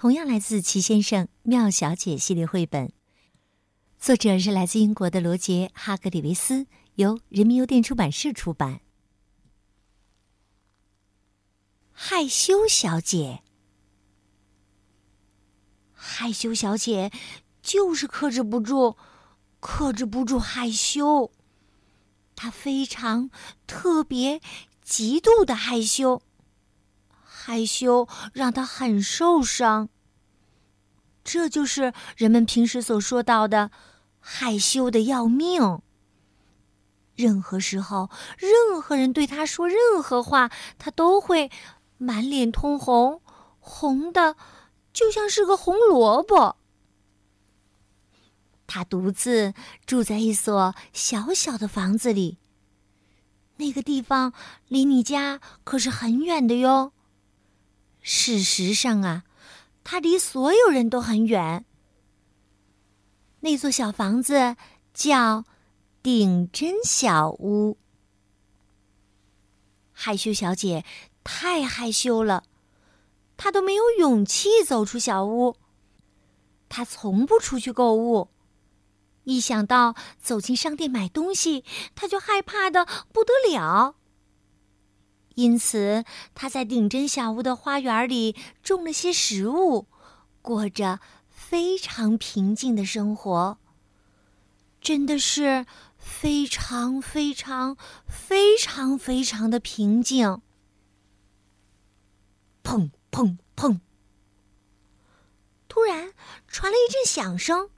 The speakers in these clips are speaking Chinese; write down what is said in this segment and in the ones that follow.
同样来自齐先生、妙小姐系列绘本，作者是来自英国的罗杰·哈格里维斯，由人民邮电出版社出版。害羞小姐，害羞小姐就是克制不住，克制不住害羞。她非常特别、极度的害羞。害羞让她很受伤。这就是人们平时所说到的“害羞的要命”。任何时候，任何人对他说任何话，他都会满脸通红，红的就像是个红萝卜。他独自住在一所小小的房子里，那个地方离你家可是很远的哟。事实上啊，他离所有人都很远。那座小房子叫顶针小屋。害羞小姐太害羞了，她都没有勇气走出小屋。她从不出去购物，一想到走进商店买东西，她就害怕的不得了。因此，他在顶针小屋的花园里种了些食物，过着非常平静的生活。真的是非常非常非常非常的平静。砰砰砰！突然传来一阵响声，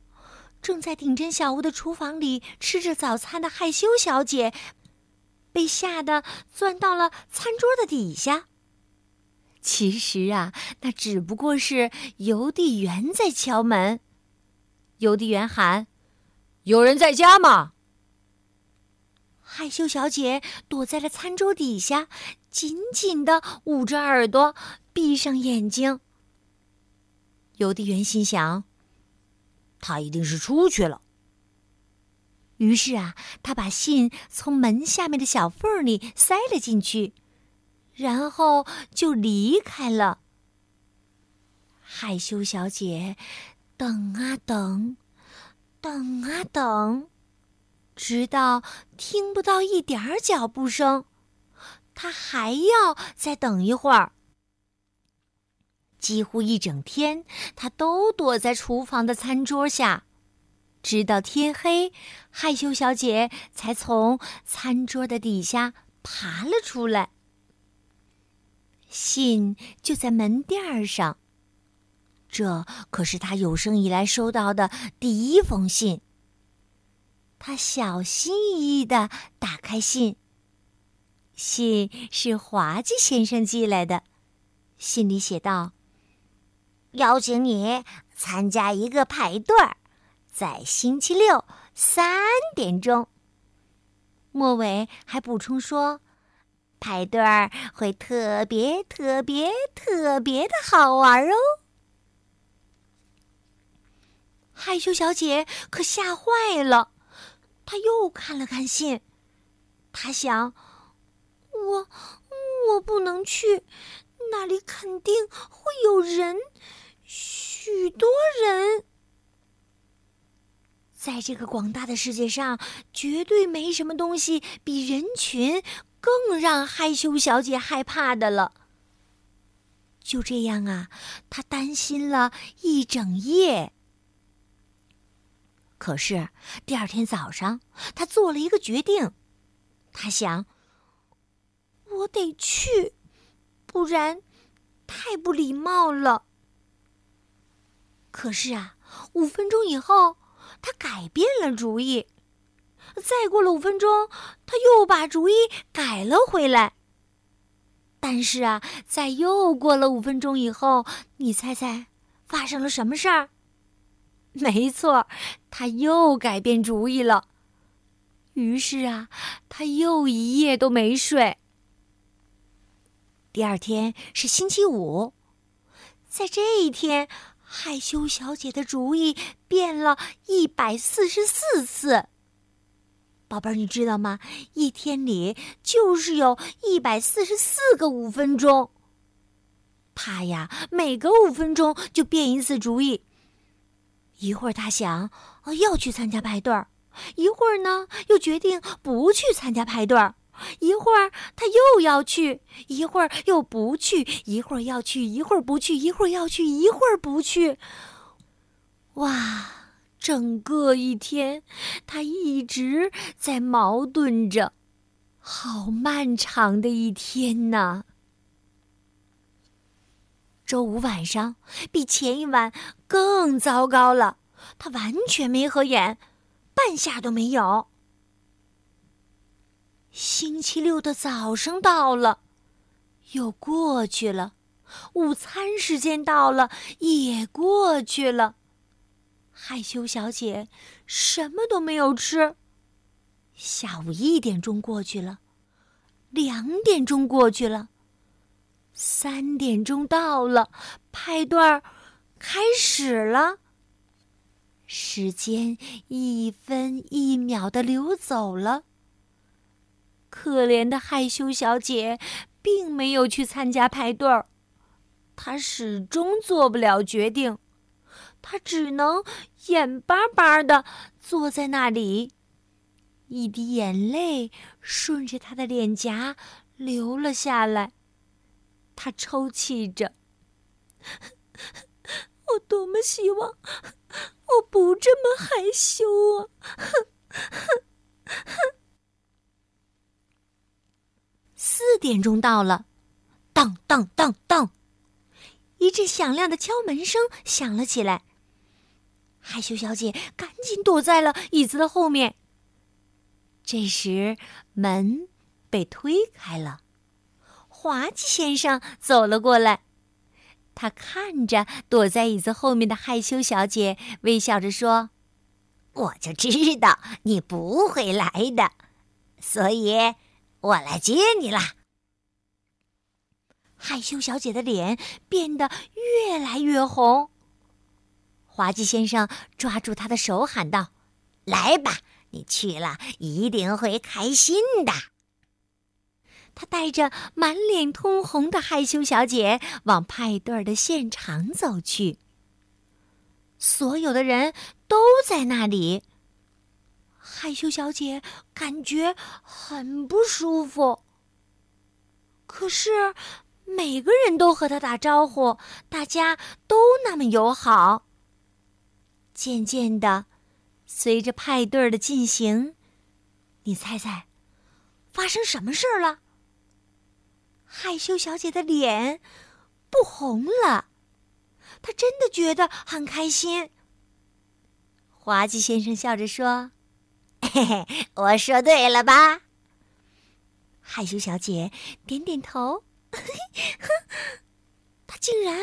正在顶针小屋的厨房里吃着早餐的害羞小姐。被吓得钻到了餐桌的底下。其实啊，那只不过是邮递员在敲门。邮递员喊：“有人在家吗？”害羞小姐躲在了餐桌底下，紧紧的捂着耳朵，闭上眼睛。邮递员心想：“他一定是出去了。”于是啊，他把信从门下面的小缝里塞了进去，然后就离开了。害羞小姐等啊等，等啊等，直到听不到一点儿脚步声，她还要再等一会儿。几乎一整天，她都躲在厨房的餐桌下。直到天黑，害羞小姐才从餐桌的底下爬了出来。信就在门垫上，这可是她有生以来收到的第一封信。她小心翼翼的打开信，信是滑稽先生寄来的。信里写道：“邀请你参加一个派对儿。”在星期六三点钟，末尾还补充说：“派对儿会特别特别特别的好玩哦。”害羞小姐可吓坏了，她又看了看信，她想：“我我不能去，那里肯定会有人，许多人。”在这个广大的世界上，绝对没什么东西比人群更让害羞小姐害怕的了。就这样啊，她担心了一整夜。可是第二天早上，她做了一个决定。她想：“我得去，不然太不礼貌了。”可是啊，五分钟以后。他改变了主意，再过了五分钟，他又把主意改了回来。但是啊，在又过了五分钟以后，你猜猜发生了什么事儿？没错，他又改变主意了。于是啊，他又一夜都没睡。第二天是星期五，在这一天，害羞小姐的主意变了一百四十四次。宝贝儿，你知道吗？一天里就是有一百四十四个五分钟。他呀，每隔五分钟就变一次主意。一会儿他想，要去参加派对儿；一会儿呢，又决定不去参加派对儿。一会儿他又要去，一会儿又不去；一会儿要去，一会儿不去；一会儿要去，一会儿不去。哇，整个一天，他一直在矛盾着，好漫长的一天呐！周五晚上比前一晚更糟糕了，他完全没合眼，半下都没有。星期六的早上到了，又过去了；午餐时间到了，也过去了。害羞小姐什么都没有吃。下午一点钟过去了，两点钟过去了，三点钟到了，派对儿开始了。时间一分一秒的流走了。可怜的害羞小姐，并没有去参加派对儿。她始终做不了决定，她只能眼巴巴的坐在那里，一滴眼泪顺着她的脸颊流了下来。她抽泣着：“ 我多么希望我不这么害羞啊！”哼哼哼点钟到了，当当当当，一阵响亮的敲门声响了起来。害羞小姐赶紧躲在了椅子的后面。这时，门被推开了，滑稽先生走了过来。他看着躲在椅子后面的害羞小姐，微笑着说：“我就知道你不会来的，所以。”我来接你啦！害羞小姐的脸变得越来越红。滑稽先生抓住她的手喊道：“来吧，你去了一定会开心的。”他带着满脸通红的害羞小姐往派对的现场走去。所有的人都在那里。害羞小姐感觉很不舒服，可是每个人都和她打招呼，大家都那么友好。渐渐的，随着派对的进行，你猜猜，发生什么事了？害羞小姐的脸不红了，她真的觉得很开心。滑稽先生笑着说。嘿嘿，我说对了吧？害羞小姐点点头，他竟然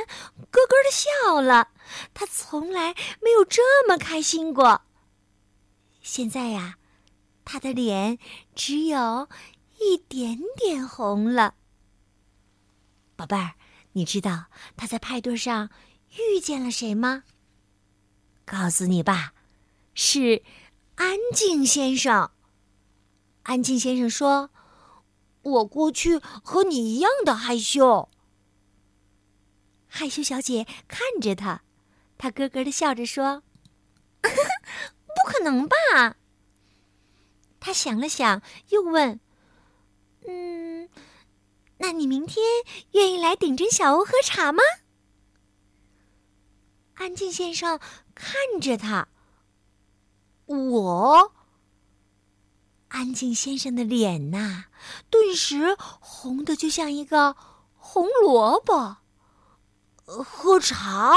咯咯的笑了。他从来没有这么开心过。现在呀，他的脸只有一点点红了。宝贝儿，你知道他在派对上遇见了谁吗？告诉你吧，是。安静先生。安静先生说：“我过去和你一样的害羞。”害羞小姐看着他，他咯咯的笑着说：“ 不可能吧？”他想了想，又问：“嗯，那你明天愿意来顶针小屋喝茶吗？”安静先生看着他。我，安静先生的脸呐，顿时红的就像一个红萝卜。喝茶，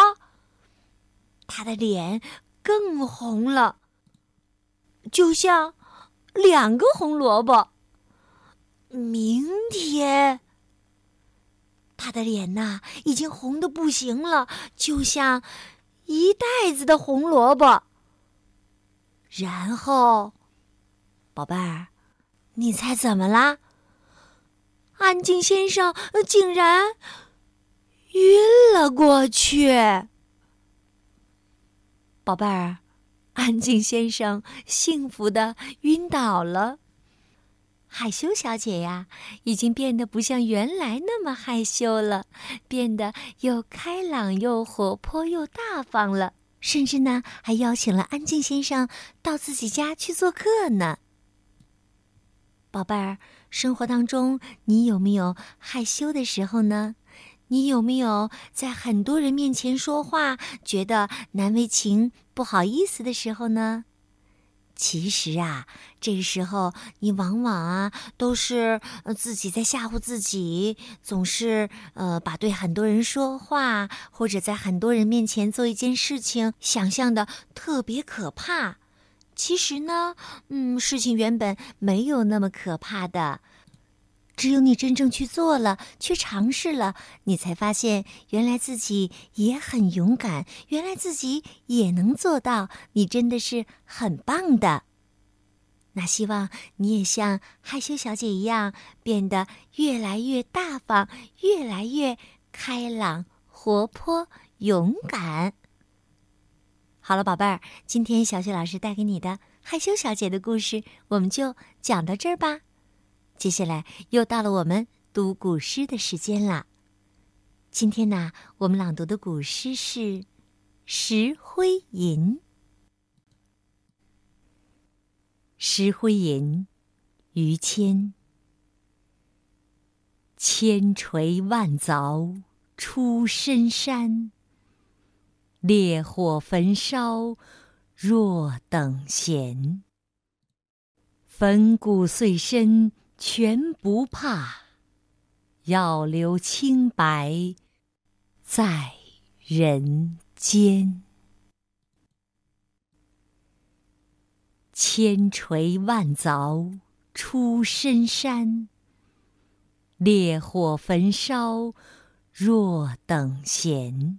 他的脸更红了，就像两个红萝卜。明天，他的脸呐，已经红的不行了，就像一袋子的红萝卜。然后，宝贝儿，你猜怎么啦？安静先生竟然晕了过去。宝贝儿，安静先生幸福的晕倒了。害羞小姐呀，已经变得不像原来那么害羞了，变得又开朗又活泼又大方了，甚至呢，还邀请了安静先生到自己家去做客呢。宝贝儿，生活当中你有没有害羞的时候呢？你有没有在很多人面前说话觉得难为情、不好意思的时候呢？其实啊，这个时候你往往啊都是自己在吓唬自己，总是呃把对很多人说话，或者在很多人面前做一件事情，想象的特别可怕。其实呢，嗯，事情原本没有那么可怕的。只有你真正去做了，去尝试了，你才发现原来自己也很勇敢，原来自己也能做到。你真的是很棒的。那希望你也像害羞小姐一样，变得越来越大方，越来越开朗、活泼、勇敢。好了，宝贝儿，今天小雪老师带给你的害羞小姐的故事，我们就讲到这儿吧。接下来又到了我们读古诗的时间了。今天呢，我们朗读的古诗是《石灰吟》。《石灰吟》，于谦。千锤万凿出深山，烈火焚烧若等闲。粉骨碎身。全不怕，要留清白在人间。千锤万凿出深山，烈火焚烧若等闲。